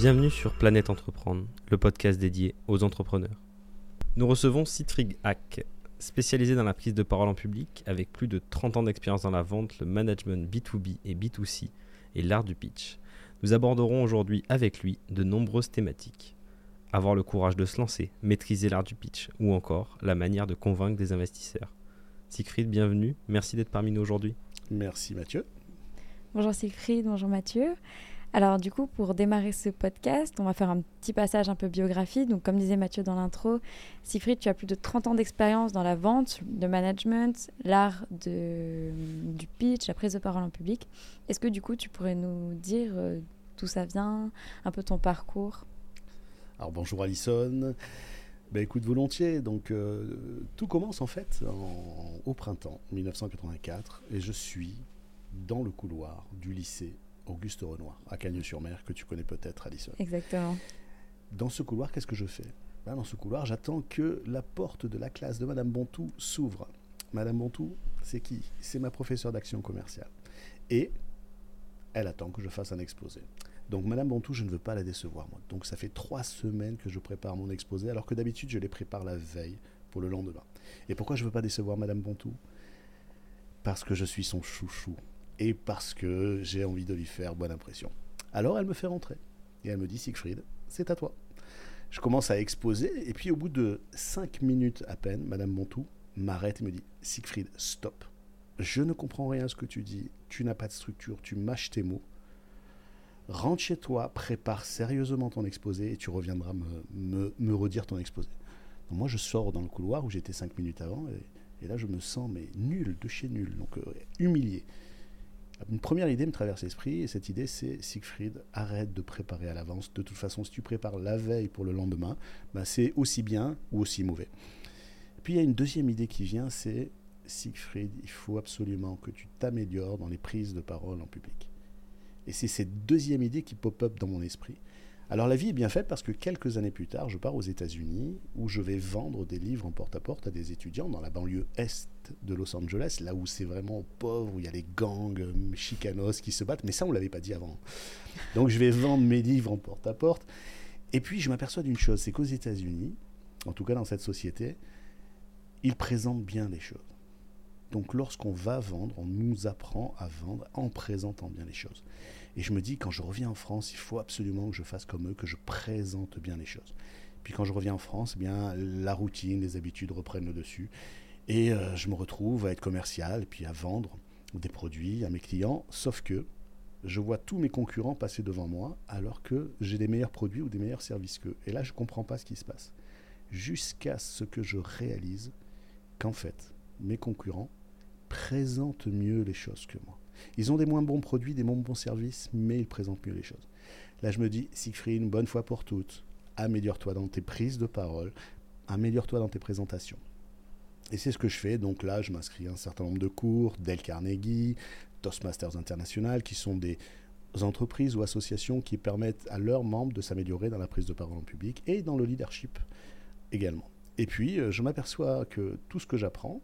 Bienvenue sur Planète Entreprendre, le podcast dédié aux entrepreneurs. Nous recevons Siegfried Hack, spécialisé dans la prise de parole en public avec plus de 30 ans d'expérience dans la vente, le management B2B et B2C et l'art du pitch. Nous aborderons aujourd'hui avec lui de nombreuses thématiques. Avoir le courage de se lancer, maîtriser l'art du pitch ou encore la manière de convaincre des investisseurs. Siegfried, bienvenue, merci d'être parmi nous aujourd'hui. Merci Mathieu. Bonjour Siegfried, bonjour Mathieu. Alors du coup, pour démarrer ce podcast, on va faire un petit passage un peu biographie. Donc comme disait Mathieu dans l'intro, Siegfried, tu as plus de 30 ans d'expérience dans la vente, le management, l'art du pitch, la prise de parole en public. Est-ce que du coup, tu pourrais nous dire euh, d'où ça vient, un peu ton parcours? Alors bonjour Alison. Ben, écoute volontiers. Donc euh, tout commence en fait au printemps 1984 et je suis dans le couloir du lycée Auguste Renoir, à Cagnes-sur-Mer, que tu connais peut-être, Alison. Exactement. Dans ce couloir, qu'est-ce que je fais? Ben, Dans ce couloir, j'attends que la porte de la classe de Madame Bontou s'ouvre. Madame Bontou, c'est qui? C'est ma professeure d'action commerciale. Et elle attend que je fasse un exposé. Donc Madame Bontou, je ne veux pas la décevoir, moi. Donc ça fait trois semaines que je prépare mon exposé, alors que d'habitude, je les prépare la veille pour le lendemain. Et pourquoi je ne veux pas décevoir Madame Bontou? Parce que je suis son chouchou et parce que j'ai envie de lui faire bonne impression. Alors elle me fait rentrer et elle me dit Siegfried, c'est à toi. Je commence à exposer et puis au bout de cinq minutes à peine, Madame Montou m'arrête et me dit Siegfried, stop. Je ne comprends rien à ce que tu dis. Tu n'as pas de structure, tu mâches tes mots. Rentre chez toi, prépare sérieusement ton exposé et tu reviendras me, redire ton exposé. moi, je sors dans le couloir où j'étais cinq minutes avant et, là, je me sens mais nul, de chez nul, donc euh, humilié. Une première idée me traverse l'esprit, et cette idée, c'est Siegfried, arrête de préparer à l'avance. De toute façon, si tu prépares la veille pour le lendemain, ben c'est aussi bien ou aussi mauvais. Puis il y a une deuxième idée qui vient, c'est Siegfried, il faut absolument que tu t'améliores dans les prises de parole en public. Et c'est cette deuxième idée qui pop-up dans mon esprit. Alors la vie est bien faite parce que quelques années plus tard, je pars aux États-Unis où je vais vendre des livres en porte-à-porte -à, des étudiants dans la banlieue est de Los Angeles, là où c'est vraiment pauvre, où il y a les gangs euh, chicanos qui se battent. Mais ça, on l'avait pas dit avant. Donc je vais vendre mes livres en porte-à-porte. Et puis je m'aperçois d'une chose, c'est qu'aux États-Unis, en tout cas dans cette société, ils présentent bien les choses. Donc lorsqu'on va vendre, on nous apprend à vendre en présentant bien les choses. Et je me dis, quand je reviens en France, il faut absolument que je fasse comme eux, que je présente bien les choses. Puis quand je reviens en France, eh bien la routine, les habitudes reprennent le dessus. Et euh, je me retrouve à être commercial, puis à vendre des produits à mes clients, sauf que je vois tous mes concurrents passer devant moi alors que j'ai des meilleurs produits ou des meilleurs services qu'eux. Et là, je ne comprends pas ce qui se passe. Jusqu'à ce que je réalise qu'en fait, mes concurrents présentent mieux les choses que moi. Ils ont des moins bons produits, des moins bons services, mais ils présentent mieux les choses. Là, je me dis, Siegfried, une bonne fois pour toutes, améliore-toi dans tes prises de parole, améliore-toi dans tes présentations. Et c'est ce que je fais. Donc là, je m'inscris à un certain nombre de cours, Dell Carnegie, Toastmasters International, qui sont des entreprises ou associations qui permettent à leurs membres de s'améliorer dans la prise de parole en public et dans le leadership également. Et puis, euh, je m'aperçois que tout ce que j'apprends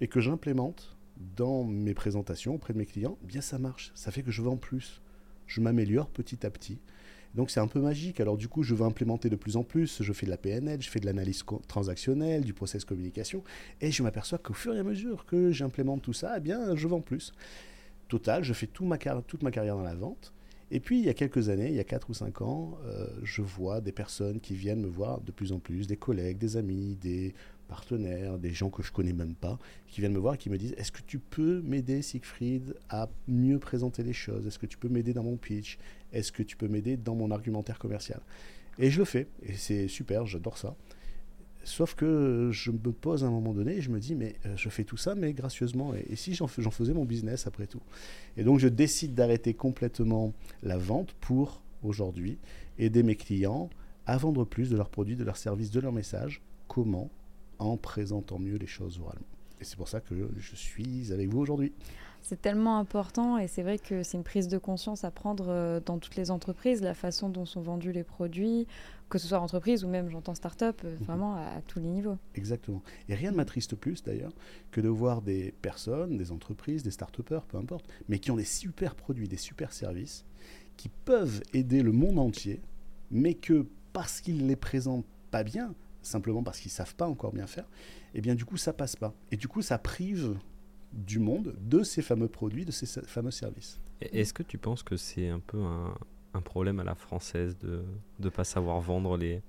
et que j'implémente dans mes présentations auprès de mes clients, bien ça marche. Ça fait que je vends plus. Je m'améliore petit à petit. Donc c'est un peu magique. Alors du coup, je veux implémenter de plus en plus. Je fais de la PNL, je fais de l'analyse transactionnelle, du process communication. Et je m'aperçois qu'au fur et à mesure que j'implémente tout ça, eh bien, je vends plus. Total, je fais toute ma carrière dans la vente. Et puis, il y a quelques années, il y a 4 ou 5 ans, euh, je vois des personnes qui viennent me voir de plus en plus, des collègues, des amis, des partenaires, des gens que je connais même pas, qui viennent me voir et qui me disent Est-ce que tu peux m'aider, Siegfried, à mieux présenter les choses? Est-ce que tu peux m'aider dans mon pitch? Est-ce que tu peux m'aider dans mon argumentaire commercial? Et je le fais, et c'est super, j'adore ça. Sauf que je me pose à un moment donné et je me dis, mais euh, je fais tout ça, mais gracieusement. Et, si j'en faisais mon business après tout? Et donc je décide d'arrêter complètement la vente pour aujourd'hui aider mes clients à vendre plus de leurs produits, de leurs services, de leurs messages. Comment En présentant mieux les choses oralement. Et c'est pour ça que je suis avec vous aujourd'hui. C'est tellement important et c'est vrai que c'est une prise de conscience à prendre euh, dans toutes les entreprises, la façon dont sont vendus les produits, que ce soit entreprise ou même, j'entends, start-up, euh, mhm. vraiment à, tous les niveaux. Exactement. Et rien ne m'attriste plus d'ailleurs que de voir des personnes, des entreprises, des start-upers, peu importe, mais qui ont des super produits, des super services, qui peuvent aider le monde entier mais que parce qu'ils les présentent pas bien, simplement parce qu'ils savent pas encore bien faire, et eh bien du coup ça passe pas. Et du coup ça prive du monde de ces fameux produits, de ces fameux services. Est-ce que tu penses que c'est un peu un, un, problème à la française de ne pas savoir vendre les,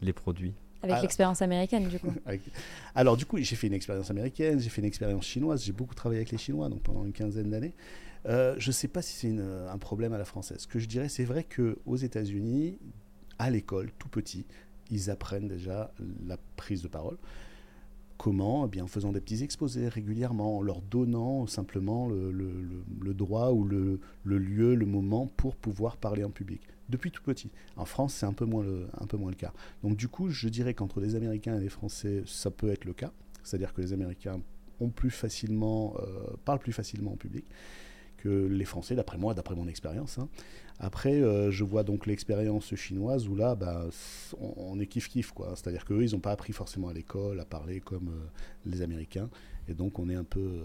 les produits? Avec l'expérience américaine, du coup. Alors, du coup, j'ai fait une expérience américaine, j'ai fait une expérience chinoise, j'ai beaucoup travaillé avec les Chinois, donc pendant une quinzaine d'années. Euh, je ne sais pas si c'est un problème à la française. Ce que je dirais, c'est vrai qu'aux États-Unis, à l'école, tout petit, ils apprennent déjà la prise de parole. Comment eh bien, En faisant des petits exposés régulièrement, en leur donnant simplement le, droit ou le, lieu, le moment pour pouvoir parler en public. Depuis tout petit. En France, c'est un, peu moins le, cas. Donc du coup, je dirais qu'entre les Américains et les Français, ça peut être le cas. C'est-à-dire que les Américains euh, parlent plus facilement en public que les Français, d'après moi, d'après mon expérience. Hein. Après, euh, je vois donc l'expérience chinoise où là, bah, on, est kiff-kiff. C'est-à-dire qu'eux, ils n'ont pas appris forcément à l'école à parler comme euh, les Américains. Et donc, on est un peu,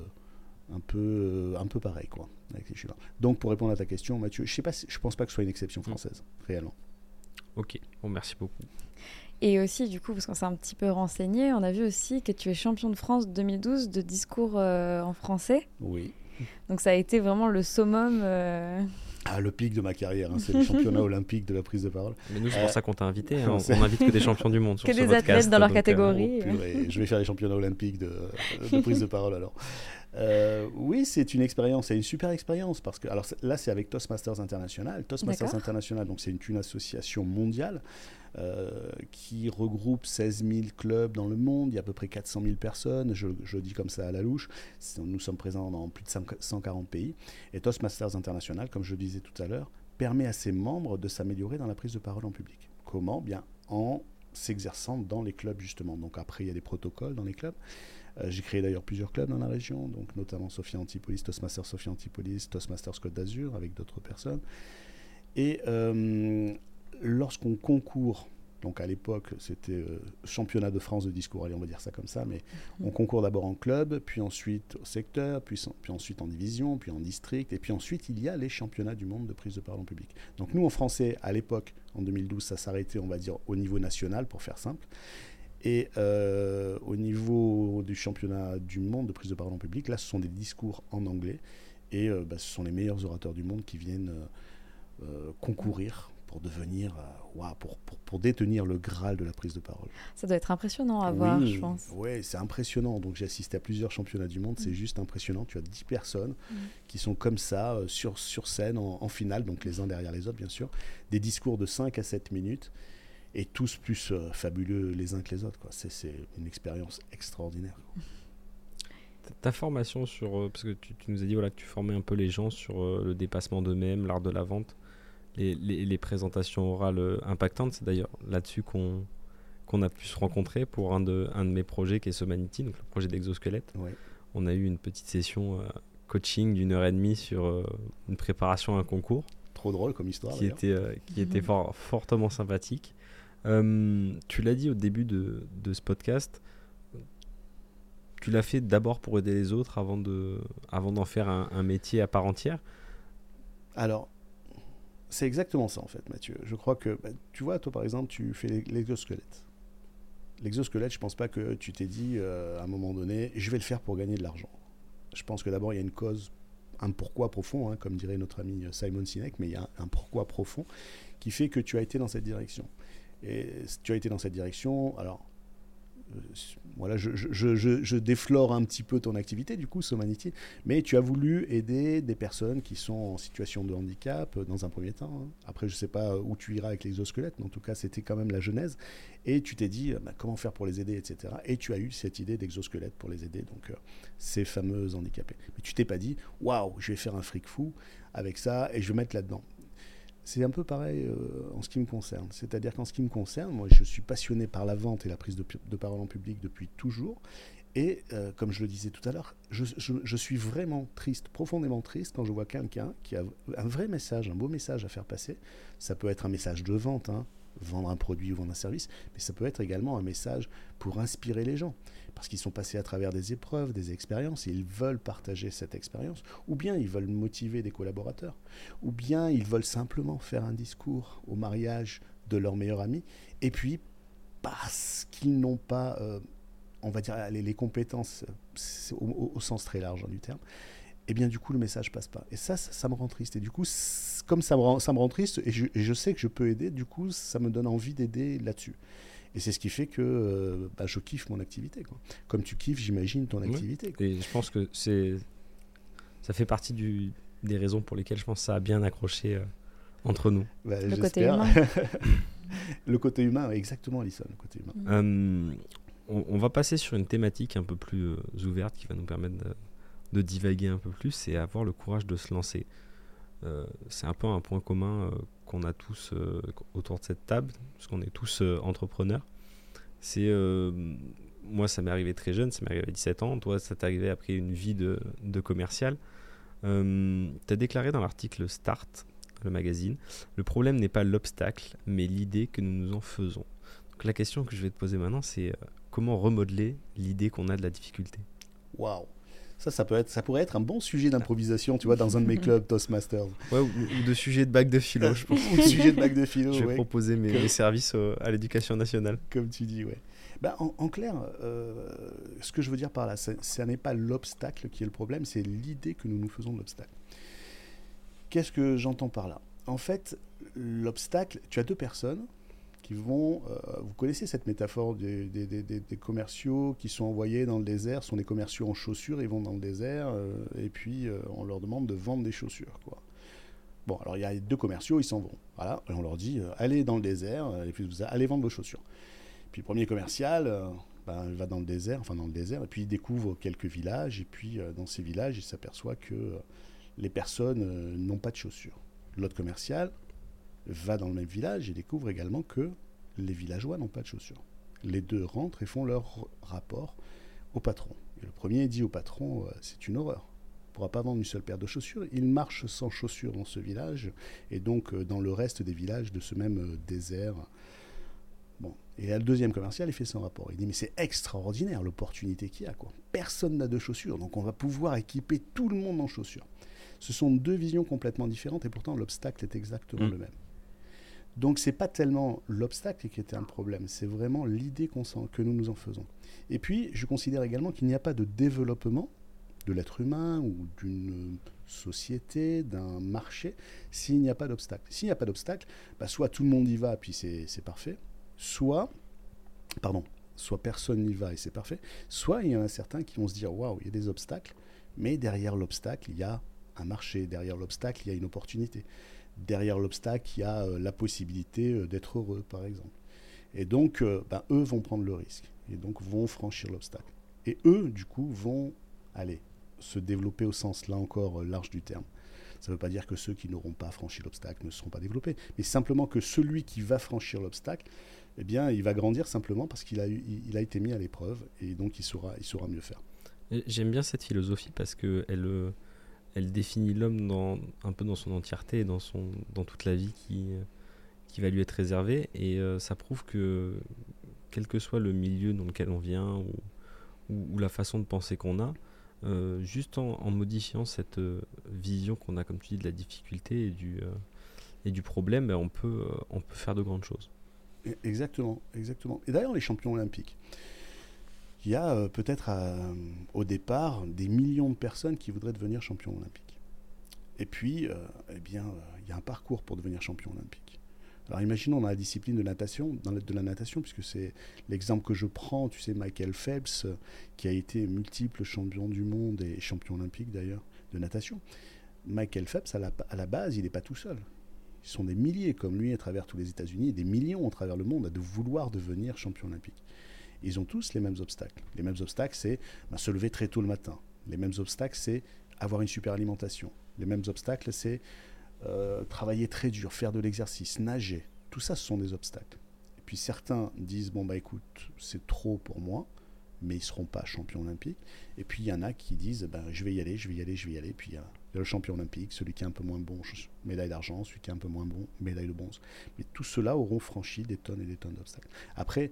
un peu, euh, un peu pareil quoi, avec les Chinois. Donc, pour répondre à ta question, Mathieu, je ne pense pas que ce soit une exception mm. française, réellement. Ok, bon, merci beaucoup. Et aussi, du coup, parce qu'on s'est un petit peu renseigné, on a vu aussi que tu es champion de France 2012 de discours en français. Oui. Donc ça a été vraiment le summum. Euh, ah, le pic de ma carrière, hein, c'est le championnat olympique de la prise de parole. Mais nous, c'est pour euh, ça qu'on t'a invité. Hein. on n'invite que des champions du monde. Sur que des athlètes dans leur euh, catégorie. Oh, je vais faire les championnats olympiques de, de prise de parole alors. Euh, oui, c'est une expérience, c'est une super expérience parce que alors là c'est avec Toastmasters International. Toastmasters International, donc c'est une, une, association mondiale euh, qui regroupe 16 000 clubs dans le monde. Il y a à peu près 400 000 personnes. Je, je dis comme ça à la louche. Nous sommes présents dans plus de 140 pays. Et Toastmasters International, comme je le disais tout à l'heure, permet à ses membres de s'améliorer dans la prise de parole en public. Comment? Bien en s'exerçant dans les clubs justement. Donc après il y a des protocoles dans les clubs. Euh, j'ai créé d'ailleurs plusieurs clubs dans la région, donc notamment Sophia Antipolis, Toastmasters Sophia Antipolis, Toastmasters Côte d'Azur avec d'autres personnes. Et euh, lorsqu'on concourt, donc à l'époque c'était euh, championnat de France de discours, allez on va dire ça comme ça, mais mhm. on concourt d'abord en club, puis ensuite au secteur, puis, puis, ensuite en division, puis en district, et puis ensuite il y a les championnats du monde de prise de parole en public. Donc nous en français, à l'époque, en 2012, ça s'arrêtait, on va dire, au niveau national, pour faire simple. Et euh, au niveau du championnat du monde de prise de parole en public, là, ce sont des discours en anglais. Et euh, bah, ce sont les meilleurs orateurs du monde qui viennent concourir pour devenir, pour, pour, pour, détenir le Graal de la prise de parole. Ça doit être impressionnant à voir, je pense. Oui, c'est impressionnant. Donc j'ai assisté à plusieurs championnats du monde, c'est mm. juste impressionnant. Tu as 10 personnes mm. qui sont comme ça, sur, sur scène, en, en, finale, donc les uns derrière les autres, bien sûr. Des discours de 5 à 7 minutes et tous plus euh, fabuleux les uns que les autres. C'est une expérience extraordinaire. Ta formation sur. Euh, parce que tu, nous as dit voilà, que tu formais un peu les gens sur euh, le dépassement d'eux-mêmes, l'art de la vente, les, les, présentations orales impactantes. C'est d'ailleurs là-dessus qu'on qu'on a pu se rencontrer pour un de, un de mes projets qui est Somanity, donc le projet d'exosquelette. On a eu une petite session coaching d'une heure et demie sur une préparation à un concours. Trop drôle comme histoire. Qui était, qui était fort, fortement sympathique. Euh, tu l'as dit au début de, de ce podcast, tu l'as fait d'abord pour aider les autres avant de avant d'en faire un, métier à part entière Alors, c'est exactement ça en fait, Mathieu. Je crois que, bah, tu vois, toi par exemple, tu fais l'exosquelette. L'exosquelette, je pense pas que tu t'es dit euh, à un moment donné, je vais le faire pour gagner de l'argent. Je pense que d'abord, il y a une cause, un pourquoi profond, hein, comme dirait notre ami Simon Sinek, mais il y a un pourquoi profond qui fait que tu as été dans cette direction. Et tu as été dans cette direction. Alors, euh, voilà, je, je, je, je, déflore un petit peu ton activité, du coup, Somanity, mais tu as voulu aider des personnes qui sont en situation de handicap euh, dans un premier temps. Hein. Après, je ne sais pas où tu iras avec l'exosquelette, mais en tout cas, c'était quand même la genèse. Et tu t'es dit, bah, comment faire pour les aider, etc. Et tu as eu cette idée d'exosquelette pour les aider, donc euh, ces fameux handicapés. Mais tu t'es pas dit, waouh, je vais faire un fric fou avec ça et je vais mettre là-dedans. C'est un peu pareil euh, en ce qui me concerne. C'est-à-dire qu'en ce qui me concerne, moi, je suis passionné par la vente et la prise de, parole en public depuis toujours. Et euh, comme je le disais tout à l'heure, je, suis vraiment triste, profondément triste quand je vois quelqu'un qui a un vrai message, un beau message à faire passer. Ça peut être un message de vente, hein, vendre un produit ou vendre un service, mais ça peut être également un message pour inspirer les gens parce qu'ils sont passés à travers des épreuves, des expériences, et ils veulent partager cette expérience, ou bien ils veulent motiver des collaborateurs, ou bien ils veulent simplement faire un discours au mariage de leur meilleur ami. Et puis, parce qu'ils n'ont pas, euh, on va dire, les, compétences au, sens très large hein, du terme, et bien du coup le message passe pas. Et ça, ça, me rend triste. Et du coup, comme ça me rend, ça me rend triste, et je sais que je peux aider, du coup, ça me donne envie d'aider là-dessus. Et c'est ce qui fait que euh, bah, je kiffe mon activité. Quoi. Comme tu kiffes, j'imagine, ton Ouais. activité. quoi. Et je pense que c'est ça fait partie du, des raisons pour lesquelles je pense que ça a bien accroché euh, entre nous. Bah, Le côté humain. le côté humain, exactement, Alison, le côté humain. On, on va passer sur une thématique un peu plus euh, ouverte qui va nous permettre de, de divaguer un peu plus et avoir le courage de se lancer. Euh, c'est un peu un point commun euh, qu'on a tous euh, autour de cette table, parce qu'on est tous euh, entrepreneurs. C'est euh, moi, ça m'est arrivé très jeune, ça m'est arrivé à 17 ans. Toi, ça t'est arrivé après une vie de, de commercial. Tu as déclaré dans l'article Start, le magazine, le problème n'est pas l'obstacle, mais l'idée que nous nous en faisons. Donc la question que je vais te poser maintenant, c'est comment remodeler l'idée qu'on a de la difficulté? Waouh! Ça, ça, peut être, ça pourrait être un bon sujet d'improvisation, tu vois, dans un de mes clubs Toastmasters. Ouais, ou, ou de sujet de bac de philo, je pense. Ou sujet de bac de philo, Je vais ouais, proposer mes, Comme- mes services au- à l'éducation nationale. comme tu dis, ouais. Bah, en, en clair, euh, ce que je veux dire par là, ce n'est pas l'obstacle qui est le problème, c'est l'idée que nous nous faisons de l'obstacle. Qu'est-ce que j'entends par là? En fait, l'obstacle, tu as deux personnes vont... euh, vous connaissez cette métaphore des, commerciaux qui sont envoyés dans le désert, sont des commerciaux en chaussures, ils vont dans le désert, euh, et puis euh, on leur demande de vendre des chaussures, quoi. Bon, alors il y a deux commerciaux, ils s'en vont. Voilà, et on leur dit, allez dans le désert, et puis vous allez vendre vos chaussures. Puis le premier commercial, ben, il va dans le désert, enfin dans le désert, et puis il découvre quelques villages, et puis dans ces villages, il s'aperçoit que les personnes n'ont pas de chaussures. L'autre commercial va dans le même village et découvre également que les villageois n'ont pas de chaussures. Les deux rentrent et font leur rapport au patron. Et le premier dit au patron, euh, c'est une horreur. On ne pourra pas vendre une seule paire de chaussures. Il marche sans chaussures dans ce village et donc euh, dans le reste des villages de ce même euh, désert. Bon. Et là, le deuxième commercial, il fait son rapport. Il dit, mais c'est extraordinaire l'opportunité qu'il y a. Quoi. Personne n'a de chaussures, donc on va pouvoir équiper tout le monde en chaussures. Ce sont deux visions complètement différentes et pourtant l'obstacle est exactement Mm. le même. Donc c'est pas tellement l'obstacle qui était un problème, c'est vraiment l'idée que nous nous en faisons. Et puis je considère également qu'il n'y a pas de développement de l'être humain ou d'une société, d'un marché, s'il n'y a pas d'obstacle. S'il n'y a pas d'obstacle, bah, soit tout le monde y va puis c'est parfait, soit, pardon, soit personne n'y va et c'est parfait, soit il y en a certains qui vont se dire waouh, il y a des obstacles, mais derrière l'obstacle, il y a un marché, derrière l'obstacle, il y a une opportunité. Derrière l'obstacle, il y a euh, la possibilité euh, d'être heureux, par exemple. Et donc, euh, ben, eux vont prendre le risque, et donc vont franchir l'obstacle. Et eux, du coup, vont aller se développer au sens, là encore, large du terme. Ça ne veut pas dire que ceux qui n'auront pas franchi l'obstacle ne seront pas développés, mais simplement que celui qui va franchir l'obstacle, eh bien, il va grandir simplement parce qu'il a, été mis à l'épreuve, et donc il saura, il saura mieux faire. J'aime bien cette philosophie parce que elle, définit l'homme dans, un peu dans son entièreté et dans, son, dans toute la vie qui, qui va lui être réservée. Et euh, ça prouve que, quel que soit le milieu dans lequel on vient ou, ou, la façon de penser qu'on a, euh, juste en, modifiant cette euh, vision qu'on a, comme tu dis, de la difficulté et du, et du problème, ben, on, peut, on peut faire de grandes choses. E- Exactement, exactement. Et d'ailleurs, les champions olympiques, il y a euh, peut-être euh, au départ des millions de personnes qui voudraient devenir champions olympiques. Et puis, euh, eh bien, il y a un parcours pour devenir champion olympique. Alors imaginons dans la discipline de natation, dans la, de la natation, puisque c'est l'exemple que je prends, tu sais, Michael Phelps, qui a été multiple champion du monde et champion olympique d'ailleurs de natation. Michael Phelps, à la, à la base, il n'est pas tout seul. Ils sont des milliers comme lui à travers tous les États-Unis des millions à travers le monde à vouloir devenir champion olympique. Ils ont tous les mêmes obstacles. Les mêmes obstacles, c'est ben, se lever très tôt le matin. Les mêmes obstacles, c'est avoir une super alimentation. Les mêmes obstacles, c'est euh, travailler très dur, faire de l'exercice, nager. Tout ça, ce sont des obstacles. Et puis certains disent bon bah écoute, c'est trop pour moi, mais ils seront pas champions olympiques. Et puis il y en a qui disent ben je vais y aller, je vais y aller, je vais y aller. Puis il y a le champion olympique, celui qui est un peu moins bon, médaille d'argent, celui qui est un peu moins bon, médaille de bronze. Mais tous ceux-là auront franchi des tonnes et des tonnes d'obstacles. Après,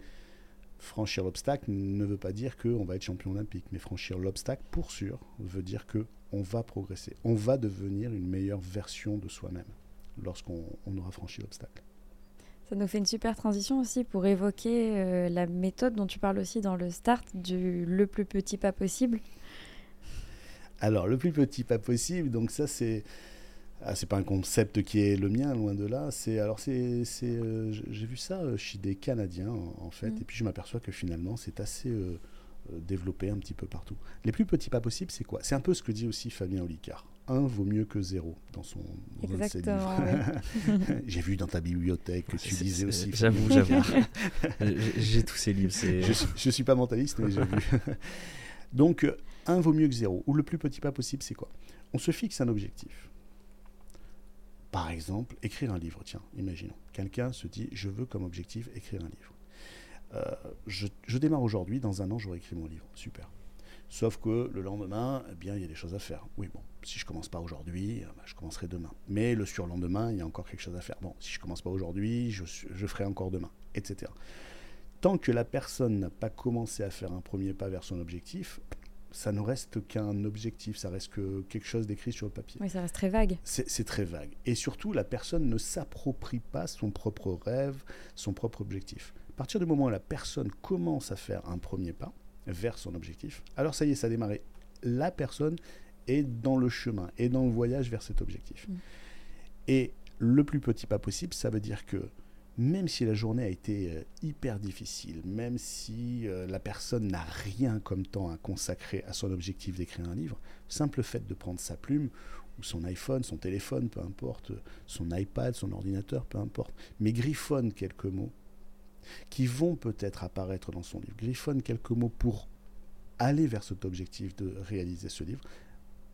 franchir l'obstacle ne veut pas dire qu'on va être champion olympique, mais franchir l'obstacle, pour sûr, veut dire que on va progresser, on va devenir une meilleure version de soi-même lorsqu'on on aura franchi l'obstacle. Ça nous fait une super transition aussi pour évoquer euh, la méthode dont tu parles aussi dans le start du le plus petit pas possible. Alors, le plus petit pas possible, donc ça c'est ah, c'est pas un concept qui est le mien, loin de là. C'est alors c'est euh, j'ai vu ça euh, chez des Canadiens en, fait, mm. et puis je m'aperçois que finalement c'est assez euh, développé un petit peu partout. Les plus petits pas possibles, c'est quoi? C'est un peu ce que dit aussi Fabien Olicard. Un vaut mieux que zéro dans son Exactement. j'ai vu dans ta bibliothèque que tu lisais aussi. J'avoue, j'avoue. j'ai tous ces livres. Je, je suis pas mentaliste, mais j'ai vu. Donc, un vaut mieux que zéro. Ou le plus petit pas possible, c'est quoi? On se fixe un objectif. Par exemple, écrire un livre. Tiens, imaginons. Quelqu'un se dit, je veux comme objectif écrire un livre. Euh, je, démarre aujourd'hui, dans un an, j'aurai écrit mon livre. Super. Sauf que le lendemain, eh bien, il y a des choses à faire. Oui, bon, si je commence pas aujourd'hui, euh, bah, je commencerai demain. Mais le surlendemain, il y a encore quelque chose à faire. Bon, si je commence pas aujourd'hui, je, je ferai encore demain, etc. Tant que la personne n'a pas commencé à faire un premier pas vers son objectif, ça ne reste qu'un objectif, ça reste que quelque chose d'écrit sur le papier. Oui, ça reste très vague. C'est très vague. Et surtout, la personne ne s'approprie pas son propre rêve, son propre objectif. À partir du moment où la personne commence à faire un premier pas vers son objectif, alors ça y est, ça a démarré. La personne est dans le chemin, est dans le voyage vers cet objectif. Mm. Et le plus petit pas possible, ça veut dire que même si la journée a été euh, hyper difficile, même si euh, la personne n'a rien comme temps à consacrer à son objectif d'écrire un livre, simple fait de prendre sa plume ou son iPhone, son téléphone, peu importe, son iPad, son ordinateur, peu importe, mais griffonne quelques mots qui vont peut-être apparaître dans son livre, griffonne quelques mots pour aller vers cet objectif de réaliser ce livre,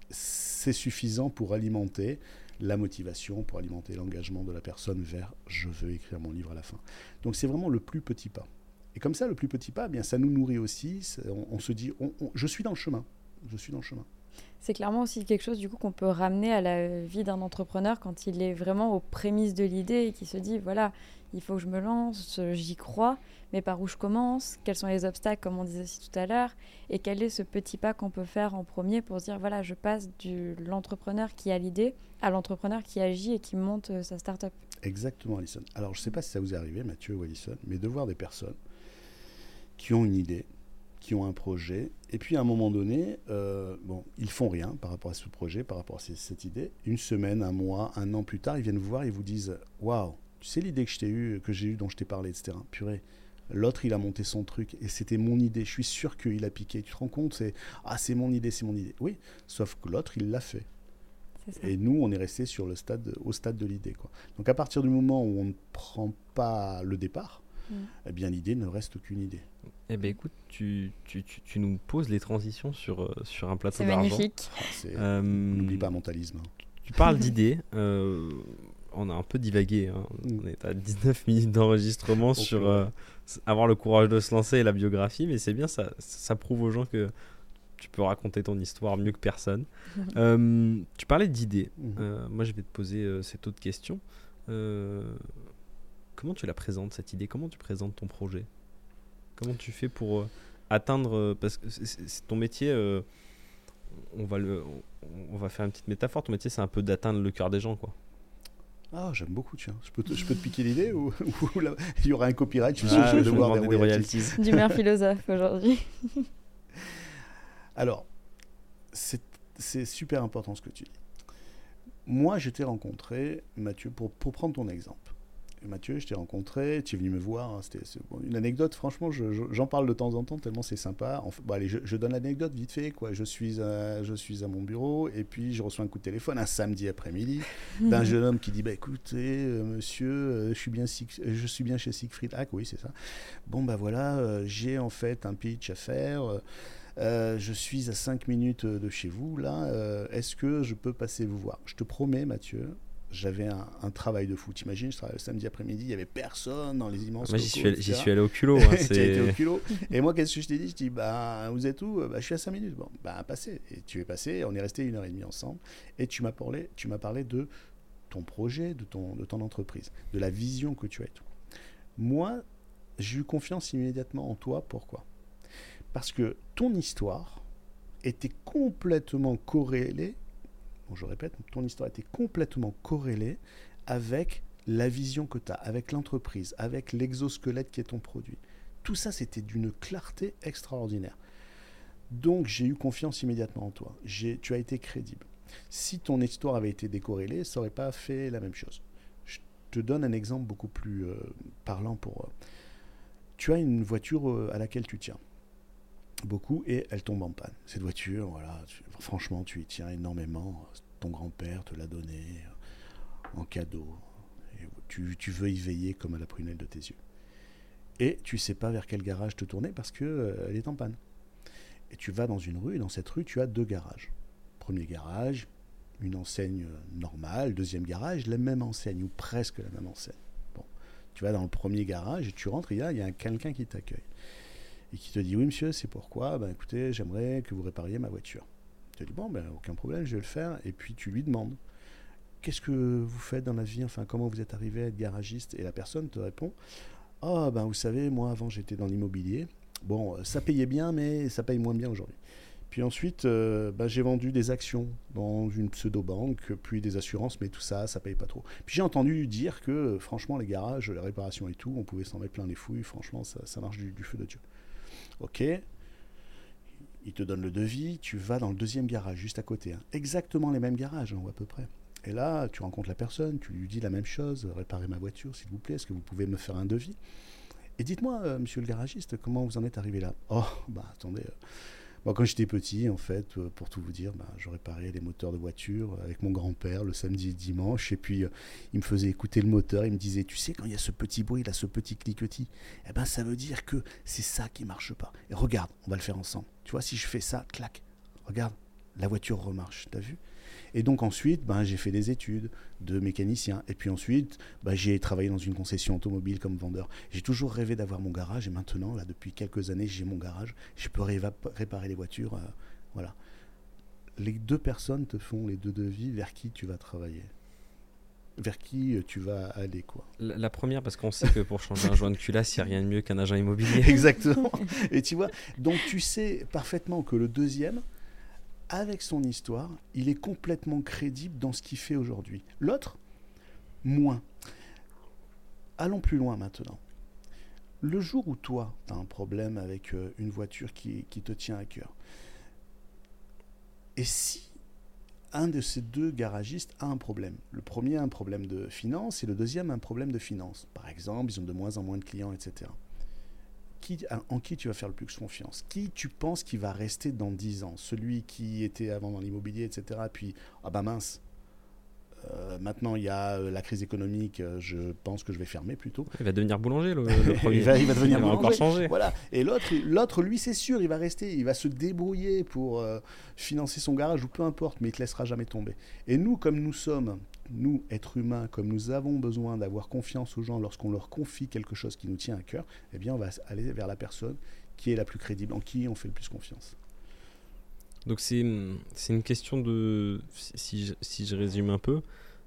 c'est suffisant pour alimenter la motivation, pour alimenter l'engagement de la personne vers je veux écrire mon livre à la fin. Donc c'est vraiment le plus petit pas. Et comme ça, le plus petit pas, eh bien, ça nous nourrit aussi. On, se dit, je suis dans le chemin. Je suis dans le chemin. C'est clairement aussi quelque chose du coup qu'on peut ramener à la vie d'un entrepreneur quand il est vraiment aux prémices de l'idée et qui se dit voilà, il faut que je me lance, j'y crois, mais par où je commence Quels sont les obstacles, comme on disait aussi tout à l'heure Et quel est ce petit pas qu'on peut faire en premier pour dire voilà, je passe de l'entrepreneur qui a l'idée à l'entrepreneur qui agit et qui monte euh, sa start-up Exactement, Alison. Alors, je ne sais pas si ça vous est arrivé, Mathieu ou Alison, mais de voir des personnes qui ont une idée, qui ont un projet, et puis à un moment donné, euh, bon, ils font rien par rapport à ce projet, par rapport à cette idée. Une semaine, un mois, un an plus tard, ils viennent vous voir et vous disent Waouh, tu sais l'idée que j'ai eue, dont je t'ai parlé, etc. Purée, L'autre, il a monté son truc et c'était mon idée. Je suis sûr qu'il a piqué. Tu te rends compte C'est ah, c'est mon idée, c'est mon idée. Oui, sauf que l'autre, il l'a fait. Et nous, on est resté sur le stade, au stade de l'idée. Quoi. Donc à partir du moment où on ne prend pas le départ, mm. eh bien l'idée ne reste qu'une idée. Eh bien écoute, tu, tu, tu, nous poses les transitions sur, euh, sur un plateau d'argent. C'est magnifique. Ah, euh, N'oublie pas mentalisme. Tu parles d'idées. Euh, on a un peu divagué. Hein. Mm. On est à 19 minutes d'enregistrement sur euh, avoir le courage de se lancer et la biographie, mais c'est bien, ça, ça prouve aux gens que tu peux raconter ton histoire mieux que personne. Euh, tu parlais d'idées. Mm-hmm. Euh, moi, je vais te poser cette autre question. comment tu la présentes, cette idée? Comment tu présentes ton projet? Comment tu fais pour atteindre... Parce que c'est ton métier on va, le, on va faire une petite métaphore. Ton métier, c'est un peu d'atteindre le cœur des gens, quoi. Ah, j'aime beaucoup, tiens. Je peux te, je peux te piquer l'idée ou, il y aura un copyright Je suis sûr que je vais devoir des royalties. Du maire philosophe aujourd'hui. Alors, c'est super important ce que tu dis. Moi, je t'ai rencontré, Mathieu, pour, pour prendre ton exemple. Mathieu, je t'ai rencontré, tu es venu me voir. Hein, c'était une anecdote, franchement, j'en parle de temps en temps tellement c'est sympa. bon, allez, je, donne l'anecdote vite fait. Quoi. Je, suis à, je suis à mon bureau et puis je reçois un coup de téléphone un samedi après-midi d'un jeune homme qui dit bah, Écoutez, euh, monsieur, euh, je, suis bien je suis bien chez Siegfried Hack, oui, c'est ça. Bon, bah voilà, euh, j'ai en fait un pitch à faire. je suis à 5 minutes de chez vous, là. Est-ce que je peux passer vous voir? Je te promets, Mathieu, j'avais un, travail de fou. T'imagines, je travaillais le samedi après-midi, il n'y avait personne dans les immenses. Moi, j'y suis, suis, allé au culot. Hein, été au culot. Et moi, qu'est-ce que je t'ai dit? Je t'ai dit, bah, vous êtes où? Bah, Je suis à 5 minutes. Bon, bah, passez. Et tu es passé, on est resté une heure et demie ensemble. Et tu m'as parlé, tu m'as parlé de ton projet, de ton, de ton entreprise, de la vision que tu as et tout. Moi, j'ai eu confiance immédiatement en toi. Pourquoi? Parce que ton histoire était complètement corrélée je répète, ton histoire était complètement corrélée avec la vision que tu as avec l'entreprise, avec l'exosquelette qui est ton produit. Tout ça, c'était d'une clarté extraordinaire. Donc, j'ai eu confiance immédiatement en toi. Tu as été crédible. Si ton histoire avait été décorrélée, ça n'aurait pas fait la même chose. Je te donne un exemple beaucoup plus euh, parlant pour... Euh, tu as une voiture euh, à laquelle tu tiens beaucoup et elle tombe en panne. Cette voiture, voilà, franchement, tu y tiens énormément. Ton grand-père te l'a donnée en cadeau. tu, tu, veux y veiller comme à la prunelle de tes yeux. Et tu sais pas vers quel garage te tourner parce que elle est en panne. Et tu vas dans une rue et dans cette rue, tu as deux garages. Premier garage, une enseigne normale. Deuxième garage, la même enseigne, ou presque la même enseigne. Bon. Tu vas dans le premier garage et tu rentres, et là, il y a quelqu'un qui t'accueille. Et qui te dit Oui, monsieur, c'est pourquoi? Ben, Écoutez, j'aimerais que vous répariez ma voiture. Tu dis Bon, ben, aucun problème, je vais le faire. Et puis tu lui demandes Qu'est-ce que vous faites dans la vie? Enfin, comment vous êtes arrivé à être garagiste? Et la personne te répond Ah, ben, vous savez, moi, avant, j'étais dans l'immobilier. Bon, ça payait bien, mais ça paye moins bien aujourd'hui. Puis ensuite, euh, bah, j'ai vendu des actions dans une pseudo-banque, puis des assurances, mais tout ça, ça paye pas trop. Puis j'ai entendu dire que, franchement, les garages, les réparations et tout, on pouvait s'en mettre plein les fouilles. Franchement, ça, marche du, feu de Dieu. Ok. Il te donne le devis, tu vas dans le deuxième garage, juste à côté. Hein. Exactement les mêmes garages, hein, à peu près. Et là, tu rencontres la personne, tu lui dis la même chose, réparez ma voiture, s'il vous plaît, est-ce que vous pouvez me faire un devis? Et dites-moi, euh, monsieur le garagiste, comment vous en êtes arrivé là? Oh, bah attendez. Euh, quand j'étais petit, en fait, euh, pour tout vous dire, bah, je réparais les moteurs de voiture avec mon grand-père le samedi et dimanche. Et puis, euh, il me faisait écouter le moteur. Il me disait, tu sais, quand il y a ce petit bruit, là, ce petit cliquetis, eh ben, ça veut dire que c'est ça qui marche pas. Et regarde, on va le faire ensemble. Tu vois, si je fais ça, clac, regarde, la voiture remarche. T'as vu? Et donc ensuite, ben, j'ai fait des études de mécanicien. Et puis ensuite, ben, j'ai travaillé dans une concession automobile comme vendeur. J'ai toujours rêvé d'avoir mon garage. Et maintenant, là, depuis quelques années, j'ai mon garage. Je peux réparer les voitures. Euh, voilà. Les deux personnes te font les deux devis vers qui tu vas travailler? Vers qui euh, tu vas aller quoi? La, première parce qu'on sait que pour changer un joint de culasse, il n'y a rien de mieux qu'un agent immobilier. Exactement. Et tu vois, donc tu sais parfaitement que le deuxième, avec son histoire, il est complètement crédible dans ce qu'il fait aujourd'hui. L'autre, moins. Allons plus loin maintenant. Le jour où toi, tu as un problème avec euh, une voiture qui, te tient à cœur, et si un de ces deux garagistes a un problème? Le premier a un problème de finance et le deuxième a un problème de finance. Par exemple, ils ont de moins en moins de clients, etc en qui tu vas faire le plus confiance? Qui tu penses qui va rester dans 10 ans? Celui qui était avant dans l'immobilier, etc. Puis, ah bah mince, euh, maintenant, il y a euh, la crise économique. Euh, je pense que je vais fermer plutôt. Il va devenir boulanger, le, premier. il, va, devenir boulanger. encore changer. Voilà. Et l'autre, l'autre, lui, c'est sûr, il va rester. Il va se débrouiller pour financer son garage ou peu importe, mais il te laissera jamais tomber. Et nous, comme nous sommes nous, êtres humains, comme nous avons besoin d'avoir confiance aux gens lorsqu'on leur confie quelque chose qui nous tient à cœur, eh bien, on va aller vers la personne qui est la plus crédible, en qui on fait le plus confiance. Donc c'est une question de, si je, si je résume un peu,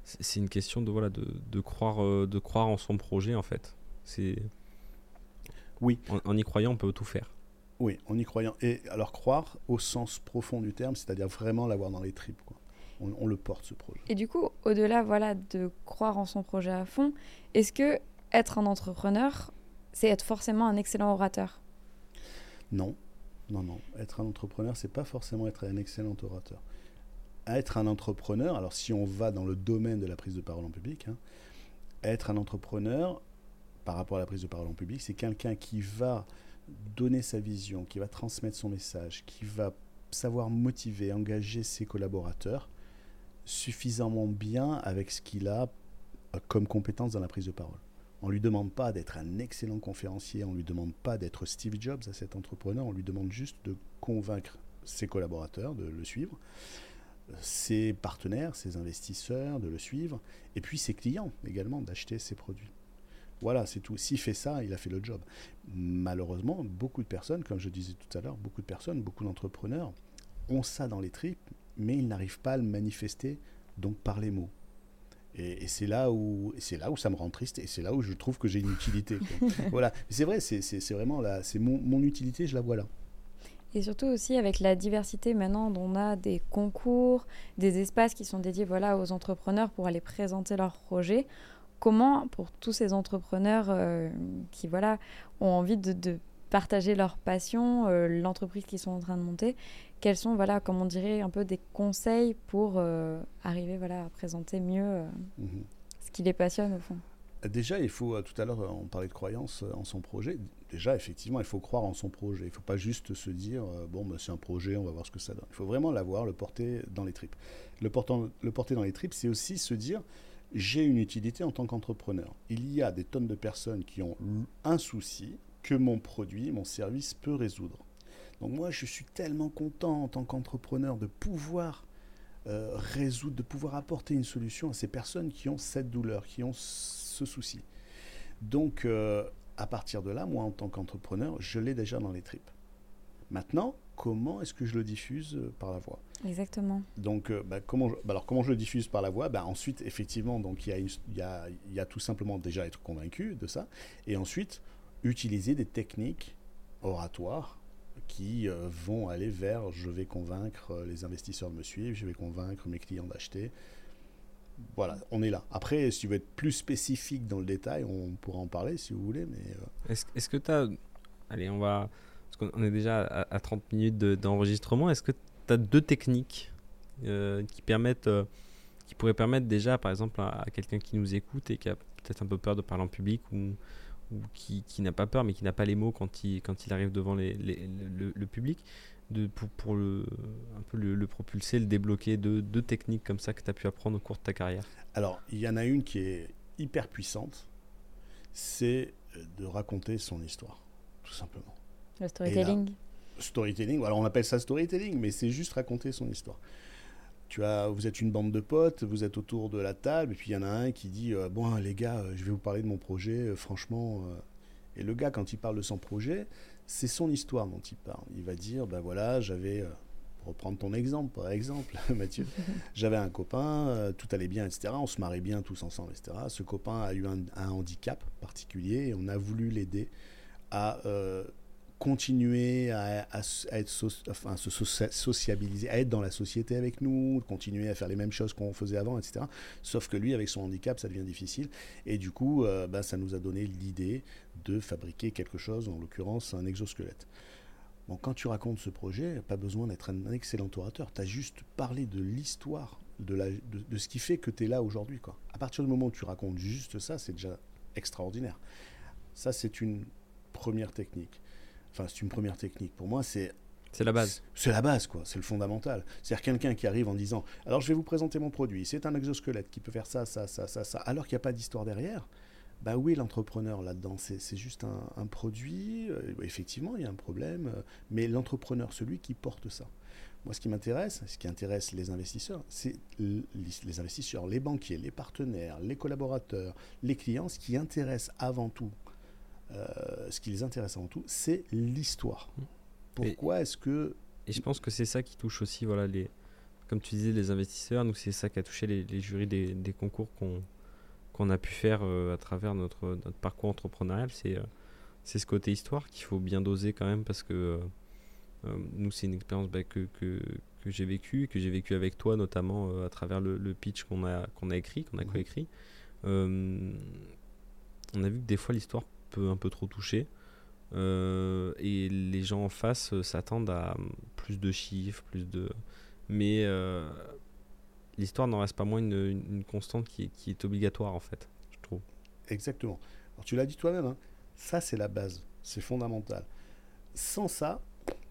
c'est une question de, voilà, de, de, croire, euh, de croire en son projet en fait. C'est oui. En, y croyant, on peut tout faire. Oui, en y croyant. Et alors croire au sens profond du terme, c'est-à-dire vraiment l'avoir dans les tripes. Quoi on, le porte ce projet. Et du coup, au-delà voilà, de croire en son projet à fond, est-ce que être un entrepreneur, c'est être forcément un excellent orateur? Non, non, non. Être un entrepreneur, c'est pas forcément être un excellent orateur. Être un entrepreneur, alors si on va dans le domaine de la prise de parole en public, hein, être un entrepreneur par rapport à la prise de parole en public, c'est quelqu'un qui va donner sa vision, qui va transmettre son message, qui va savoir motiver, engager ses collaborateurs suffisamment bien avec ce qu'il a euh, comme compétence dans la prise de parole. On ne lui demande pas d'être un excellent conférencier, on ne lui demande pas d'être Steve Jobs à cet entrepreneur, on lui demande juste de convaincre ses collaborateurs de le suivre, ses partenaires, ses investisseurs de le suivre, et puis ses clients également d'acheter ses produits. Voilà, c'est tout. S'il fait ça, il a fait le job. Malheureusement, beaucoup de personnes, comme je disais tout à l'heure, beaucoup de personnes, beaucoup d'entrepreneurs ont ça dans les tripes, mais ils n'arrivent pas à le manifester donc par les mots. Et, c'est là où c'est là où ça me rend triste et c'est là où je trouve que j'ai une utilité. voilà, c'est vrai, c'est vraiment là, c'est mon, mon, utilité, je la vois là. Et surtout aussi avec la diversité maintenant, on a des concours, des espaces qui sont dédiés voilà aux entrepreneurs pour aller présenter leurs projets. comment, pour tous ces entrepreneurs euh, qui voilà, ont envie de, de partager leur passion, euh, l'entreprise qu'ils sont en train de monter, quels sont, voilà, comme on dirait, un peu des conseils pour euh, arriver voilà, à présenter mieux euh, Mhm. ce qui les passionne au fond? Déjà, il faut, tout à l'heure, on parlait de croyance en son projet. Déjà, effectivement, il faut croire en son projet. Il ne faut pas juste se dire, bon, bah, c'est un projet, on va voir ce que ça donne. Il faut vraiment l'avoir, le porter dans les tripes. Le, portant- le porter dans les tripes, c'est aussi se dire, j'ai une utilité en tant qu'entrepreneur. Il y a des tonnes de personnes qui ont un souci que mon produit, mon service peut résoudre. Donc moi, je suis tellement content en tant qu'entrepreneur de pouvoir euh, résoudre, de pouvoir apporter une solution à ces personnes qui ont cette douleur, qui ont ce souci. Donc, euh, à partir de là, moi, en tant qu'entrepreneur, je l'ai déjà dans les tripes. Maintenant, comment est-ce que je le diffuse euh, par la voix? Exactement. donc, euh, bah, comment je, bah, alors, comment je le diffuse par la voix? Bah, Ensuite, effectivement, donc, il y, a une- il y, a, il y a tout simplement déjà être convaincu de ça. Et ensuite, utiliser des techniques oratoires qui euh, vont aller vers je vais convaincre euh, les investisseurs de me suivre, je vais convaincre mes clients d'acheter. Voilà, on est là. Après, si tu veux être plus spécifique dans le détail, on pourra en parler si vous voulez. Mais euh, Est-ce est-ce que tu as. Allez, on va. Parce qu'on est déjà à, à 30 minutes de- d'enregistrement. Est-ce que tu as deux techniques qui permettent. qui pourraient permettre déjà, par exemple, à, à quelqu'un qui nous écoute et qui a peut-être un peu peur de parler en public ou, ou qui, qui n'a pas peur mais qui n'a pas les mots quand il, quand il arrive devant les, les- le, le public, de, pour, pour le, un peu le, le propulser, le débloquer, deux, deux techniques comme ça que tu as pu apprendre au cours de ta carrière Alors, il y en a une qui est hyper puissante, c'est euh, de raconter son histoire, tout simplement. Le storytelling. Storytelling, alors on appelle ça storytelling, mais c'est juste raconter son histoire. Tu as, vous êtes une bande de potes, vous êtes autour de la table, et puis il y en a un qui dit euh, Bon, les gars, euh, je vais vous parler de mon projet, euh, franchement. Et le gars, quand il parle de son projet, c'est son histoire dont il parle. Il va dire Ben voilà, j'avais. pour reprendre ton exemple, par exemple, Mathieu, j'avais un copain, euh, tout allait bien, etc. On se marrait bien tous ensemble, etc. Ce copain a eu un, un handicap particulier et on a voulu l'aider à euh, continuer à, être so- enfin, se socia- sociabiliser, à être dans la société avec nous, continuer à faire les mêmes choses qu'on faisait avant, etc. Sauf que lui, avec son handicap, ça devient difficile. Et du coup, euh, ben, ça nous a donné l'idée de fabriquer quelque chose, en l'occurrence un exosquelette. Bon, quand tu racontes ce projet, pas besoin d'être un, excellent orateur. Tu as juste parlé de l'histoire, de, de, de ce qui fait que tu es là aujourd'hui. À partir du moment où tu racontes juste ça, c'est déjà extraordinaire. Ça, c'est une première technique. Enfin, c'est une première technique. Pour moi, c'est C'est la base. c'est la base, quoi. C'est le fondamental. C'est-à-dire quelqu'un qui arrive en disant Alors, je vais vous présenter mon produit. C'est un exosquelette qui peut faire ça, ça, ça, ça, ça. Alors qu'il n'y a pas d'histoire derrière. Bah oui, l'entrepreneur là-dedans, c'est juste un, un produit. Euh, effectivement, il y a un problème. euh, mais l'entrepreneur, celui qui porte ça. Moi, ce qui m'intéresse, ce qui intéresse les investisseurs, c'est les investisseurs, les banquiers, les partenaires, les collaborateurs, les clients. Ce qui intéresse avant tout, ce qui les intéresse avant tout, c'est l'histoire. Pourquoi est-ce que Et je pense que c'est ça qui touche aussi, voilà, les, comme tu disais, les investisseurs. Nous, c'est ça qui a touché les, les jurys des, des concours qu'on qu'on a pu faire euh, à travers notre, notre parcours entrepreneurial. C'est euh, c'est ce côté histoire qu'il faut bien doser quand même parce que euh, euh, nous, c'est une expérience bah, que, que, que j'ai vécue, que j'ai vécue avec toi notamment euh, à travers le, le pitch qu'on a, qu'on a écrit, qu'on a Mhm. coécrit. Euh, on a vu que des fois l'histoire un peu trop toucher. Euh, et les gens en face euh, s'attendent à hum, plus de chiffres, plus de. Mais euh, l'histoire n'en reste pas moins une, constante qui est, obligatoire en fait, je trouve. Exactement. Alors, tu l'as dit toi-même, hein, ça c'est la base, c'est fondamental. Sans ça,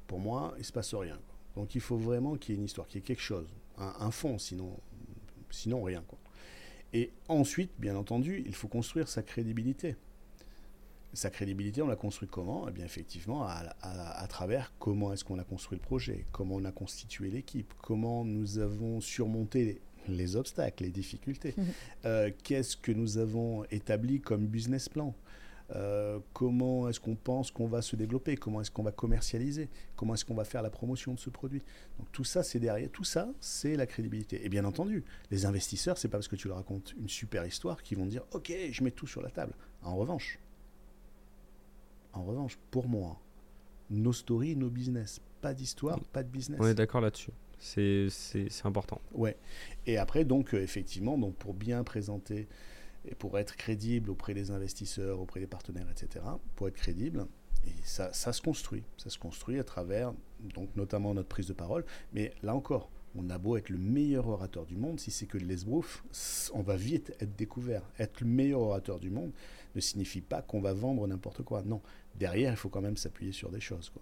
pour moi, il se passe rien. Donc il faut vraiment qu'il y ait une histoire, qu'il y ait quelque chose, un, un fond, sinon, sinon rien. Quoi. Et ensuite, bien entendu, il faut construire sa crédibilité. Sa crédibilité, on la construit comment? Eh bien, effectivement, à, à- à travers comment est-ce qu'on a construit le projet, comment on a constitué l'équipe, comment nous avons surmonté les, les obstacles, les difficultés, Euh, qu'est-ce que nous avons établi comme business plan, Euh, comment est-ce qu'on pense qu'on va se développer, comment est-ce qu'on va commercialiser, comment est-ce qu'on va faire la promotion de ce produit? Donc tout ça, c'est derrière, tout ça, c'est la crédibilité. Et bien entendu, les investisseurs, c'est pas parce que tu leur racontes une super histoire qu'ils vont dire, ok, je mets tout sur la table. En revanche, en revanche, pour moi, nos stories, nos business, pas d'histoire, pas de business. On est d'accord là-dessus. C'est important. Ouais. Et après, donc, euh, effectivement, donc, pour bien présenter Et pour être crédible auprès des investisseurs, auprès des partenaires, etc., pour être crédible, et ça, ça se construit. Ça se construit à travers, donc notamment notre prise de parole. Mais là encore, on a beau être le meilleur orateur du monde, si c'est que l'esbrouf, on va vite être découvert. Être le meilleur orateur du monde ne signifie pas qu'on va vendre n'importe quoi. Non, derrière, il faut quand même s'appuyer sur des choses. Quoi.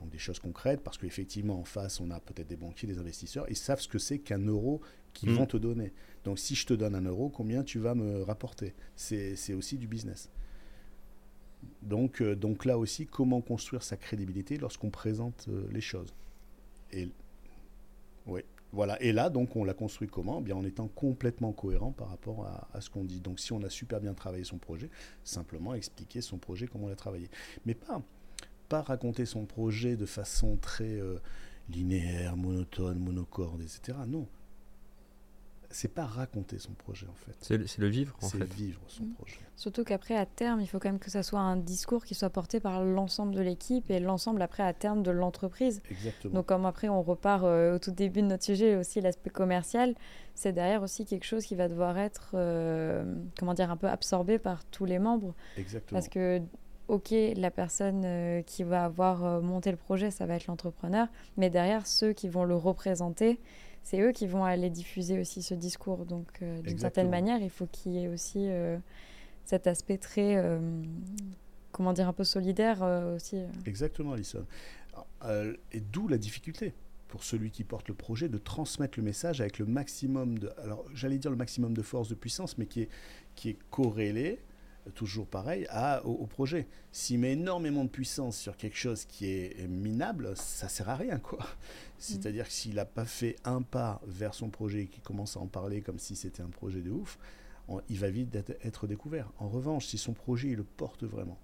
Donc des choses concrètes, parce qu'effectivement, en face, on a peut-être des banquiers, des investisseurs, ils savent ce que c'est qu'un euro qu'ils Mhm. vont te donner. Donc si je te donne un euro, combien tu vas me rapporter? C'est c'est aussi du business. Donc, euh, donc là aussi, comment construire sa crédibilité lorsqu'on présente euh, les choses? Et oui, voilà. Et là, donc, on l'a construit comment? Eh Bien, en étant complètement cohérent par rapport à, ce qu'on dit. Donc, si on a super bien travaillé son projet, simplement expliquer son projet, comment on l'a travaillé, mais pas pas raconter son projet de façon très euh, linéaire, monotone, monocorde, etc. Non. C'est pas raconter son projet en fait. C'est le, c'est le vivre, en C'est fait. vivre son Mm. projet. Surtout qu'après, à terme, il faut quand même que ça soit un discours qui soit porté par l'ensemble de l'équipe et l'ensemble, après, à terme, de l'entreprise. Exactement. Donc, comme après, on repart euh, au tout début de notre sujet, aussi l'aspect commercial, c'est derrière aussi quelque chose qui va devoir être, euh, comment dire, un peu absorbé par tous les membres. Exactement. Parce que, ok, la personne euh, qui va avoir euh, monté le projet, ça va être l'entrepreneur, mais derrière, ceux qui vont le représenter, c'est eux qui vont aller diffuser aussi ce discours. Donc, euh, d'une certaine manière, il faut qu'il y ait aussi euh, cet aspect très, euh, comment dire, un peu solidaire aussi. Exactement, Alison. Et d'où la difficulté pour celui qui porte le projet de transmettre le message avec le maximum de, alors j'allais dire le maximum de force, de puissance, mais qui est, qui est corrélé, toujours pareil, à, au, au projet. S'il met énormément de puissance sur quelque chose qui est minable, ça sert à rien, quoi. C'est-à-dire que s'il n'a pas fait un pas vers son projet et qu'il commence à en parler comme si c'était un projet de ouf, on- il va vite être, être découvert. En revanche, si son projet, il le porte vraiment,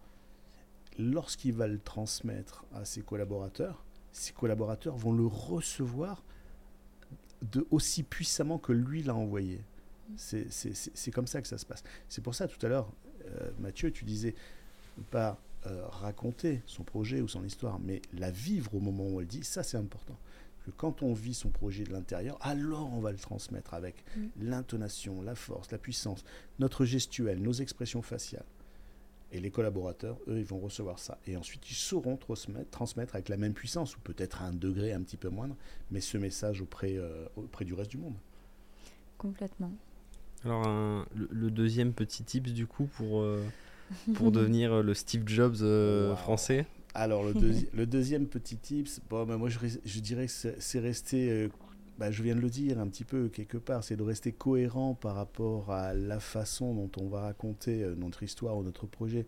lorsqu'il va le transmettre à ses collaborateurs, ses collaborateurs vont le recevoir de aussi puissamment que lui l'a envoyé. C'est- C'est comme ça que ça se passe. C'est pour ça, tout à l'heure, Mathieu, tu disais pas euh, raconter son projet ou son histoire, mais la vivre au moment où on le dit, ça c'est important. Que quand on vit son projet de l'intérieur, alors on va le transmettre avec Mm. l'intonation, la force, la puissance, notre gestuelle, nos expressions faciales. Et les collaborateurs, eux, ils vont recevoir ça. Et ensuite, ils sauront transmettre, transmettre avec la même puissance, ou peut-être à un degré un petit peu moindre, mais ce message auprès, euh, auprès du reste du monde. Complètement. Alors, un- le, le deuxième petit tips, du coup, pour, euh, pour devenir euh, le Steve Jobs euh, Wow. français? Alors, le, deuxi- le deuxième petit tips, bon, ben, moi, je, dirais que c'est rester, euh, bah, je viens de le dire un petit peu quelque part, c'est de rester cohérent par rapport à la façon dont on va raconter notre histoire ou notre projet.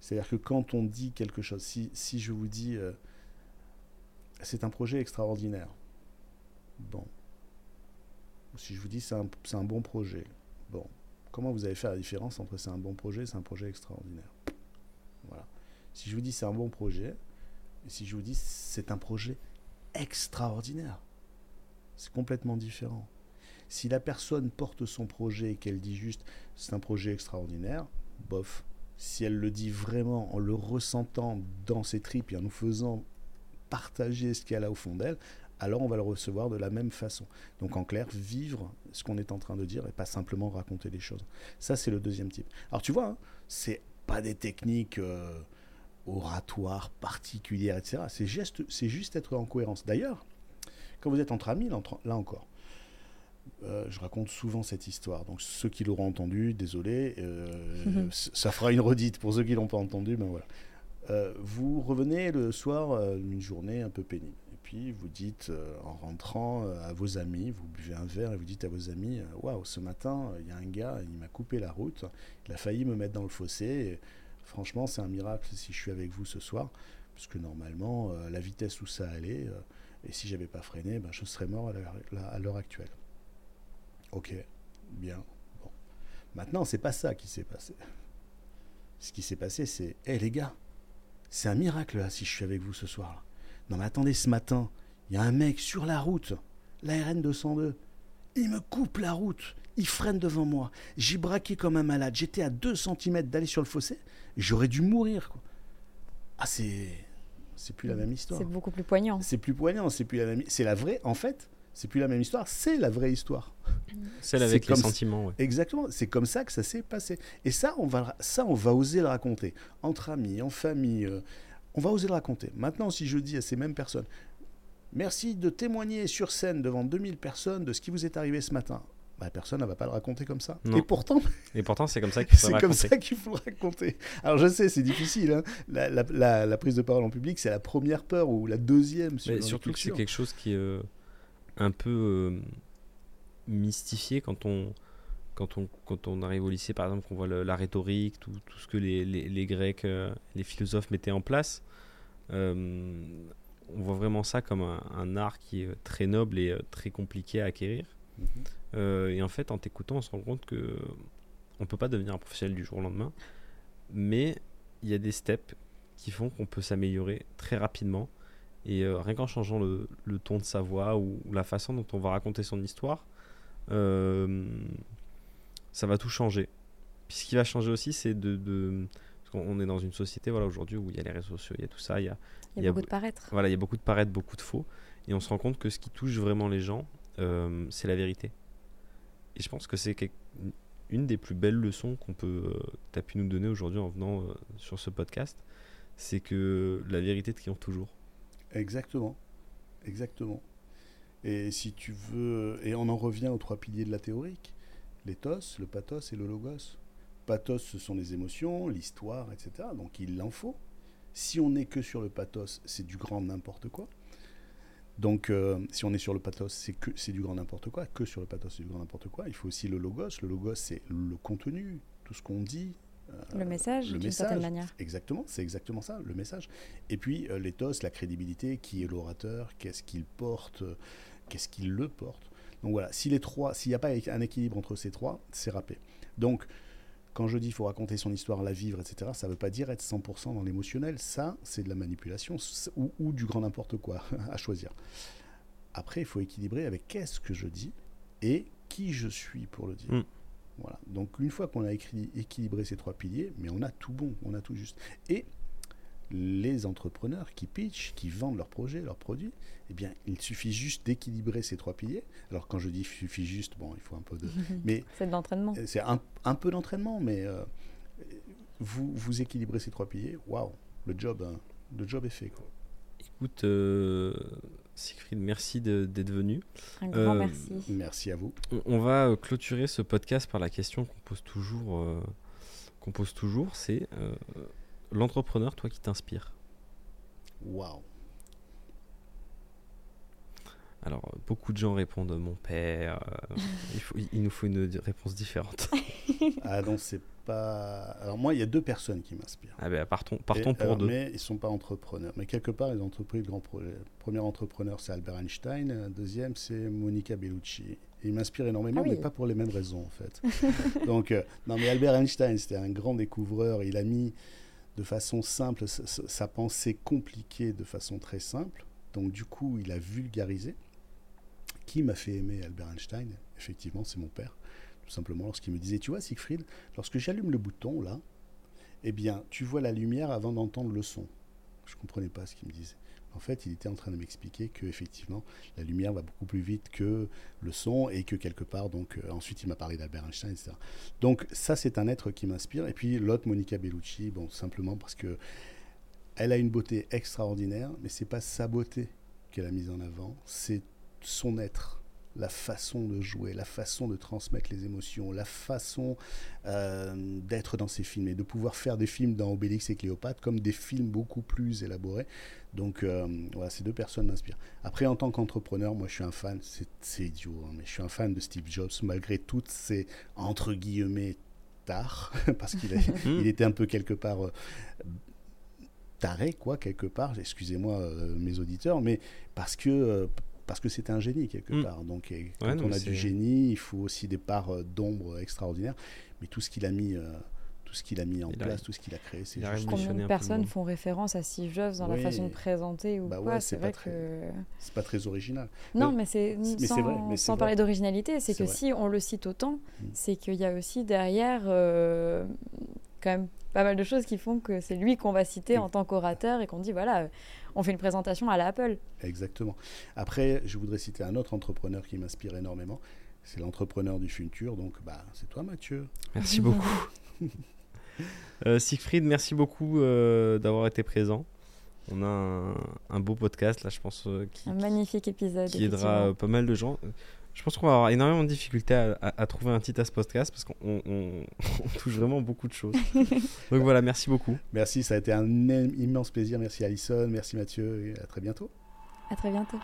C'est-à-dire que quand on dit quelque chose, si, si je vous dis c'est un projet extraordinaire, bon. Si je vous dis c'est un, c'est un bon projet, bon. Comment vous allez faire la différence entre c'est un bon projet et c'est un projet extraordinaire Voilà. Si je vous dis c'est un bon projet, et si je vous dis c'est un projet extraordinaire, c'est complètement différent. Si la personne porte son projet et qu'elle dit juste c'est un projet extraordinaire, bof. Si elle le dit vraiment en le ressentant dans ses tripes et en nous faisant partager ce qu'elle a au fond d'elle, alors on va le recevoir de la même façon. Donc en clair, vivre ce qu'on est en train de dire et pas simplement raconter les choses. Ça, c'est le deuxième type. Alors tu vois, hein, c'est pas des techniques euh, oratoires particulières, etc. C'est juste, c'est juste être en cohérence. D'ailleurs, quand vous êtes entre amis, là, encore, euh, je raconte souvent cette histoire. Donc ceux qui l'auront entendu, désolé, euh, ça fera une redite pour ceux qui l'ont pas entendu. Ben voilà. Vous revenez le soir d'une journée un peu pénible. Puis vous dites euh, en rentrant euh, à vos amis, vous buvez un verre et vous dites à vos amis, euh, waouh, ce matin il y a un gars, il m'a coupé la route, il a failli me mettre dans le fossé. Et franchement, c'est un miracle si je suis avec vous ce soir, parce que normalement, la vitesse où ça allait, et si j'avais pas freiné, ben, je serais mort à l'heure- actuelle. Ok, bien. Bon. Maintenant, c'est pas ça qui s'est passé. Ce qui s'est passé, c'est, hé les gars, c'est un miracle si je suis avec vous ce soir. Non mais attendez, ce matin, il y a un mec sur la route, la RN 202. Il me coupe la route, il freine devant moi. J'ai braqué comme un malade. J'étais à 2 cm d'aller sur le fossé. J'aurais dû mourir. Quoi. Ah c'est, c'est plus la même histoire. C'est beaucoup plus poignant. C'est plus poignant, c'est plus la même. C'est la vraie. En fait, c'est plus la même histoire. C'est la vraie histoire. Celle avec C'est les comme- sentiments, ouais. Exactement, c'est comme ça que ça s'est passé. Et ça, on va, ça, on va oser le raconter. Entre amis, en famille, euh, on va oser le raconter. Maintenant, si je dis à ces mêmes personnes, merci de témoigner sur scène devant 2000 personnes de ce qui vous est arrivé ce matin, bah, personne ne va pas le raconter comme ça. Non. Et pourtant, Et pourtant, c'est comme ça qu'il faut comme raconter. ça qu'il faut le raconter. Alors je sais, c'est difficile. hein. La, la- la- la prise de parole en public, c'est la première peur ou la deuxième. sur Mais surtout que c'est quelque chose qui est euh, un peu euh, mystifié quand on, quand, on, quand on arrive au lycée, par exemple, qu'on voit le- la rhétorique, tout, tout ce que les, les, les Grecs, euh, les philosophes mettaient en place. Euh, on voit vraiment ça comme un, un art qui est très noble et euh, très compliqué à acquérir. Mhm. Euh, et en fait, en t'écoutant, on se rend compte que on peut pas devenir un professionnel du jour au lendemain, mais il y a des steps qui font qu'on peut s'améliorer très rapidement. Et rien qu'en changeant le, le ton de sa voix ou, ou la façon dont on va raconter son histoire, euh, ça va tout changer. Puis ce qui va changer aussi, c'est de, de- parce qu'on on est dans une société voilà aujourd'hui où il y a les réseaux sociaux, il y a tout ça, il y a Il Il y a beaucoup be- de paraître. voilà, il y a beaucoup de paraître, beaucoup de faux, et on se rend compte que ce qui touche vraiment les gens, euh, c'est la vérité. Et je pense que c'est quelque- une des plus belles leçons qu'on peut, euh, que tu as pu nous donner aujourd'hui en venant euh, sur ce podcast, c'est que la vérité triomphe toujours. Exactement. Exactement. Et si tu veux, et on en revient aux trois piliers de la théorique, l'éthos, le pathos et le logos. Pathos, ce sont les émotions, l'histoire, etc. Donc il en faut. Si on n'est que sur le pathos, c'est du grand n'importe quoi. Donc euh, si on est sur le pathos, c'est que c'est du grand n'importe quoi. Que sur le pathos, c'est du grand n'importe quoi. Il faut aussi le logos. Le logos, c'est le contenu, tout ce qu'on dit. euh, Le message, d'une certaine manière. Exactement, c'est exactement ça, le message. Et puis euh, l'éthos, la crédibilité, qui est l'orateur, qu'est-ce qu'il porte, qu'est-ce qu'il le porte. Donc voilà, si les trois, s'il n'y a pas un équilibre entre ces trois, c'est râpé. Donc quand je dis qu'il faut raconter son histoire, la vivre, etc., ça ne veut pas dire être 100% dans l'émotionnel. Ça, c'est de la manipulation ou, ou du grand n'importe quoi à choisir. Après, il faut équilibrer avec qu'est-ce que je dis et qui je suis pour le dire. Mm. Voilà. Donc une fois qu'on a équilibré ces trois piliers, mais on a tout bon, on a tout juste. Et les entrepreneurs qui pitchent, qui vendent leurs projets, leurs produits, eh bien, il suffit juste d'équilibrer ces trois piliers. Alors quand je dis suffit juste, bon, il faut un peu de... Mais C'est de l'entraînement. c'est un, un peu d'entraînement, mais euh, vous, vous équilibrez ces trois piliers, waouh, le job, hein, le job est fait. Quoi. Écoute, euh, Siegfried, merci de- d'être venu. Un grand Euh, merci. Merci à vous. On, on va euh, clôturer ce podcast par la question qu'on pose toujours. euh, qu'on pose toujours, c'est euh, l'entrepreneur, toi, qui t'inspire. Waouh. Alors, euh, beaucoup de gens répondent mon père. euh, il, faut- il nous faut une réponse différente. Ah non, c'est pas. Alors moi, il y a deux personnes qui m'inspirent. ah ben, partons, partons Et, pour alors, deux. Mais ils ne sont pas entrepreneurs. Mais quelque part, ils ont entrepris de grands projets. Premier entrepreneur, c'est Albert Einstein. Deuxième, c'est Monica Bellucci. Ils m'inspirent énormément, Ah oui. mais pas pour les mêmes raisons, en fait. Donc, euh, non, mais Albert Einstein, c'était un grand découvreur. Il a mis de façon simple sa, pensée compliquée de façon très simple. Donc, du coup, il a vulgarisé. Qui m'a fait aimer Albert Einstein? Effectivement, c'est mon père. Tout simplement, lorsqu'il me disait Tu vois, Siegfried, lorsque j'allume le bouton, là, eh bien, tu vois la lumière avant d'entendre le son. Je comprenais pas ce qu'il me disait. En fait, il était en train de m'expliquer que effectivement, la lumière va beaucoup plus vite que le son et que quelque part, donc, euh, ensuite, il m'a parlé d'Albert Einstein, etc. Donc, ça, c'est un être qui m'inspire. Et puis, l'autre, Monica Bellucci, simplement parce que elle a une beauté extraordinaire, mais c'est pas sa beauté qu'elle a mise en avant, c'est son être, la façon de jouer, la façon de transmettre les émotions, la façon euh, d'être dans ses films et de pouvoir faire des films dans Obélix et Cléopâtre comme des films beaucoup plus élaborés. Donc euh, voilà, ces deux personnes m'inspirent. Après, en tant qu'entrepreneur, moi je suis un fan, c'est c'est idiot, hein, mais je suis un fan de Steve Jobs malgré toutes ces entre guillemets tard, parce qu'il a- Hmm. il était un peu quelque part euh, taré, quoi, quelque part. Excusez-moi, euh, mes auditeurs, mais parce que euh, parce que c'est un génie quelque Mm. part. Donc, et quand Ouais, non, on a du génie, il faut aussi des parts euh, d'ombre extraordinaires. Mais tout ce qu'il a mis, euh, tout ce qu'il a mis en Il a- place, tout ce qu'il a créé, c'est juste. Combien de personnes font référence à Steve Jobs dans Oui. la façon de présenter ou Bah quoi ouais, C'est vrai pas que. C'est pas très original. Non, Mais- mais c'est sans, vrai, mais c'est sans vrai. parler d'originalité, c'est que vrai. si on le cite autant, Mm. c'est qu'il y a aussi derrière euh, quand même pas mal de choses qui font que c'est lui qu'on va citer en tant qu'orateur et qu'on dit voilà, euh, on fait une présentation à la Apple. Exactement. Après, je voudrais citer un autre entrepreneur qui m'inspire énormément. c'est l'entrepreneur du futur. Donc, bah, c'est toi, Mathieu. Merci beaucoup. Euh, Siegfried, merci beaucoup euh, d'avoir été présent. On a un, un beau podcast là, je pense, euh, qui, Un magnifique épisode. qui aidera pas mal de gens. Je pense qu'on va avoir énormément de difficultés à, à- à trouver un titre à ce podcast parce qu'on on- on- on touche vraiment beaucoup de choses. Donc voilà, merci beaucoup. Merci, ça a été un im- immense plaisir. Merci Alison, merci Mathieu, et à très bientôt. À très bientôt.